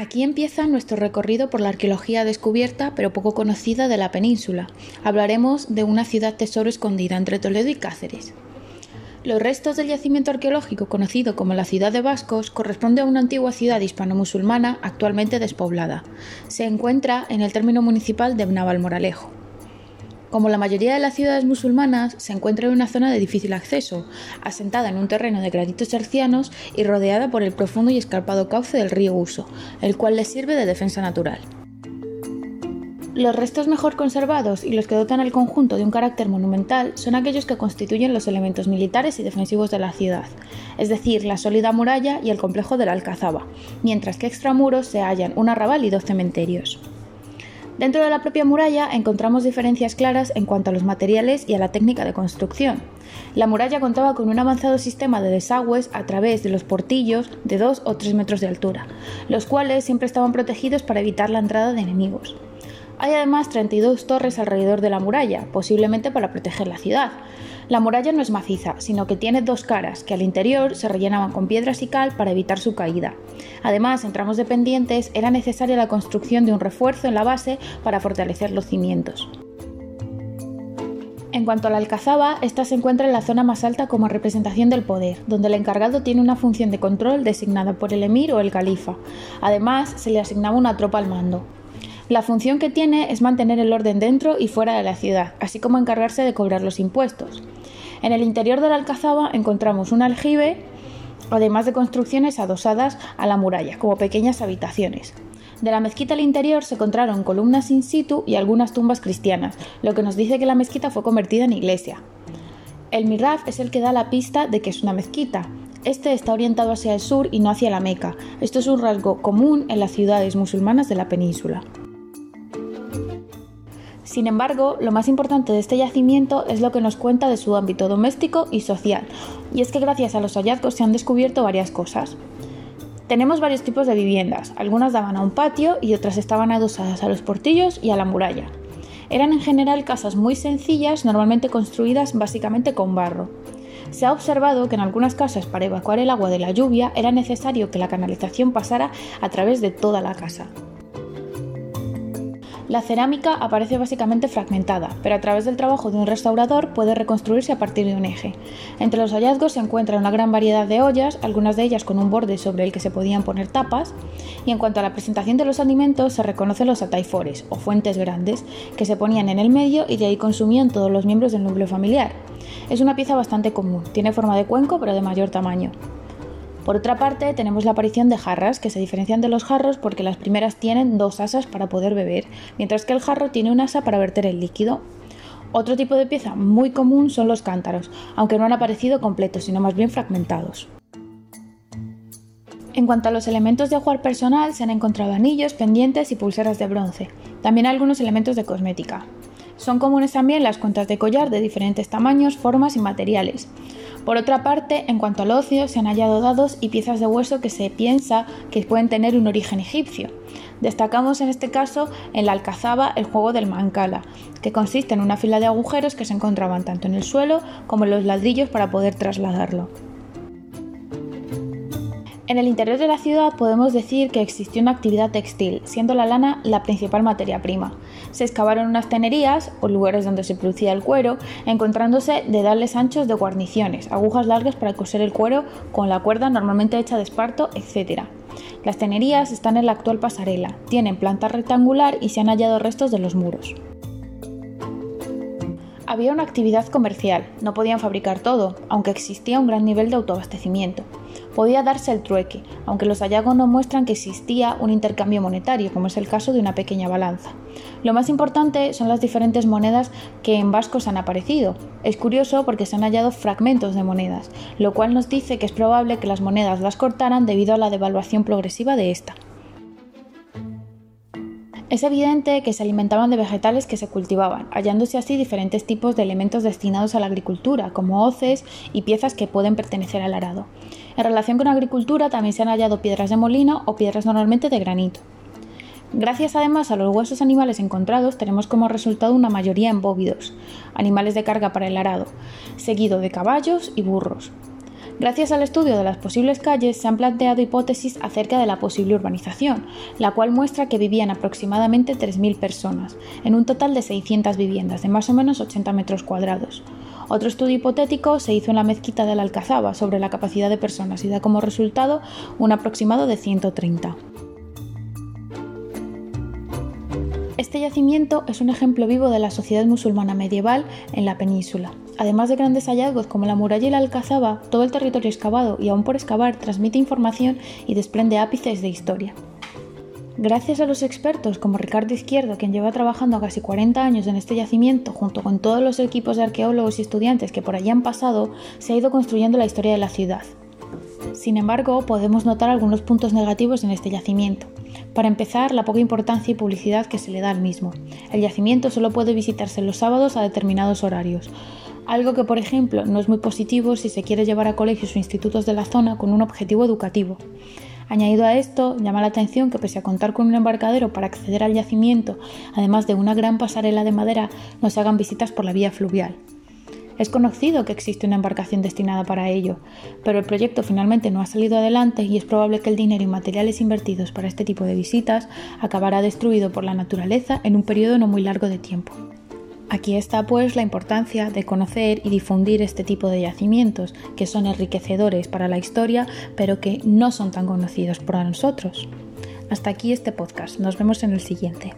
Aquí empieza nuestro recorrido por la arqueología descubierta pero poco conocida de la península. Hablaremos de una ciudad tesoro escondida entre Toledo y Cáceres. Los restos del yacimiento arqueológico conocido como la ciudad de Vascos corresponde a una antigua ciudad hispano-musulmana actualmente despoblada. Se encuentra en el término municipal de Navalmoralejo. Como la mayoría de las ciudades musulmanas, se encuentra en una zona de difícil acceso, asentada en un terreno de granitos hercianos y rodeada por el profundo y escarpado cauce del río Uso, el cual les sirve de defensa natural. Los restos mejor conservados y los que dotan al conjunto de un carácter monumental son aquellos que constituyen los elementos militares y defensivos de la ciudad, es decir, la sólida muralla y el complejo de la Alcazaba, mientras que extramuros se hallan un arrabal y dos cementerios. Dentro de la propia muralla encontramos diferencias claras en cuanto a los materiales y a la técnica de construcción. La muralla contaba con un avanzado sistema de desagües a través de los portillos de 2 o 3 metros de altura, los cuales siempre estaban protegidos para evitar la entrada de enemigos. Hay además 32 torres alrededor de la muralla, posiblemente para proteger la ciudad. La muralla no es maciza, sino que tiene dos caras, que al interior se rellenaban con piedras y cal para evitar su caída. Además, en tramos dependientes era necesaria la construcción de un refuerzo en la base para fortalecer los cimientos. En cuanto a la alcazaba, esta se encuentra en la zona más alta como representación del poder, donde el encargado tiene una función de control designada por el emir o el califa. Además, se le asignaba una tropa al mando. La función que tiene es mantener el orden dentro y fuera de la ciudad, así como encargarse de cobrar los impuestos. En el interior de la alcazaba encontramos un aljibe, además de construcciones adosadas a la muralla, como pequeñas habitaciones. De la mezquita al interior se encontraron columnas in situ y algunas tumbas cristianas, lo que nos dice que la mezquita fue convertida en iglesia. El miraf es el que da la pista de que es una mezquita. Este está orientado hacia el sur y no hacia la Meca. Esto es un rasgo común en las ciudades musulmanas de la península. Sin embargo, lo más importante de este yacimiento es lo que nos cuenta de su ámbito doméstico y social, y es que gracias a los hallazgos se han descubierto varias cosas. Tenemos varios tipos de viviendas, algunas daban a un patio y otras estaban adosadas a los portillos y a la muralla. Eran en general casas muy sencillas, normalmente construidas básicamente con barro. Se ha observado que en algunas casas para evacuar el agua de la lluvia era necesario que la canalización pasara a través de toda la casa. La cerámica aparece básicamente fragmentada, pero a través del trabajo de un restaurador puede reconstruirse a partir de un eje. Entre los hallazgos se encuentra una gran variedad de ollas, algunas de ellas con un borde sobre el que se podían poner tapas, y en cuanto a la presentación de los alimentos se reconocen los ataifores, o fuentes grandes, que se ponían en el medio y de ahí consumían todos los miembros del núcleo familiar. Es una pieza bastante común, tiene forma de cuenco pero de mayor tamaño. Por otra parte, tenemos la aparición de jarras, que se diferencian de los jarros porque las primeras tienen dos asas para poder beber, mientras que el jarro tiene un asa para verter el líquido. Otro tipo de pieza muy común son los cántaros, aunque no han aparecido completos, sino más bien fragmentados. En cuanto a los elementos de ajuar personal, se han encontrado anillos, pendientes y pulseras de bronce, también algunos elementos de cosmética. Son comunes también las cuentas de collar de diferentes tamaños, formas y materiales. Por otra parte, en cuanto al ocio, se han hallado dados y piezas de hueso que se piensa que pueden tener un origen egipcio. Destacamos en este caso en la alcazaba el juego del mancala, que consiste en una fila de agujeros que se encontraban tanto en el suelo como en los ladrillos para poder trasladarlo. En el interior de la ciudad podemos decir que existió una actividad textil, siendo la lana la principal materia prima. Se excavaron unas tenerías, o lugares donde se producía el cuero, encontrándose dedales anchos de guarniciones, agujas largas para coser el cuero con la cuerda normalmente hecha de esparto, etc. Las tenerías están en la actual pasarela, tienen planta rectangular y se han hallado restos de los muros. Había una actividad comercial, no podían fabricar todo, aunque existía un gran nivel de autoabastecimiento. Podía darse el trueque, aunque los hallazgos no muestran que existía un intercambio monetario, como es el caso de una pequeña balanza. Lo más importante son las diferentes monedas que en vascos han aparecido. Es curioso porque se han hallado fragmentos de monedas, lo cual nos dice que es probable que las monedas las cortaran debido a la devaluación progresiva de esta. Es evidente que se alimentaban de vegetales que se cultivaban, hallándose así diferentes tipos de elementos destinados a la agricultura, como hoces y piezas que pueden pertenecer al arado. En relación con la agricultura también se han hallado piedras de molino o piedras normalmente de granito. Gracias además a los huesos animales encontrados tenemos como resultado una mayoría en bóvidos, animales de carga para el arado, seguido de caballos y burros. Gracias al estudio de las posibles calles se han planteado hipótesis acerca de la posible urbanización, la cual muestra que vivían aproximadamente 3.000 personas, en un total de 600 viviendas de más o menos 80 metros cuadrados. Otro estudio hipotético se hizo en la mezquita de la Alcazaba sobre la capacidad de personas y da como resultado un aproximado de 130. Este yacimiento es un ejemplo vivo de la sociedad musulmana medieval en la península. Además de grandes hallazgos como la muralla y la alcazaba, todo el territorio excavado y aún por excavar transmite información y desprende ápices de historia. Gracias a los expertos como Ricardo Izquierdo, quien lleva trabajando casi 40 años en este yacimiento, junto con todos los equipos de arqueólogos y estudiantes que por allí han pasado, se ha ido construyendo la historia de la ciudad. Sin embargo, podemos notar algunos puntos negativos en este yacimiento. Para empezar, la poca importancia y publicidad que se le da al mismo. El yacimiento solo puede visitarse los sábados a determinados horarios, algo que, por ejemplo, no es muy positivo si se quiere llevar a colegios o institutos de la zona con un objetivo educativo. Añadido a esto, llama la atención que pese a contar con un embarcadero para acceder al yacimiento, además de una gran pasarela de madera, no se hagan visitas por la vía fluvial. Es conocido que existe una embarcación destinada para ello, pero el proyecto finalmente no ha salido adelante y es probable que el dinero y materiales invertidos para este tipo de visitas acabará destruido por la naturaleza en un periodo no muy largo de tiempo. Aquí está pues la importancia de conocer y difundir este tipo de yacimientos, que son enriquecedores para la historia, pero que no son tan conocidos por nosotros. Hasta aquí este podcast, nos vemos en el siguiente.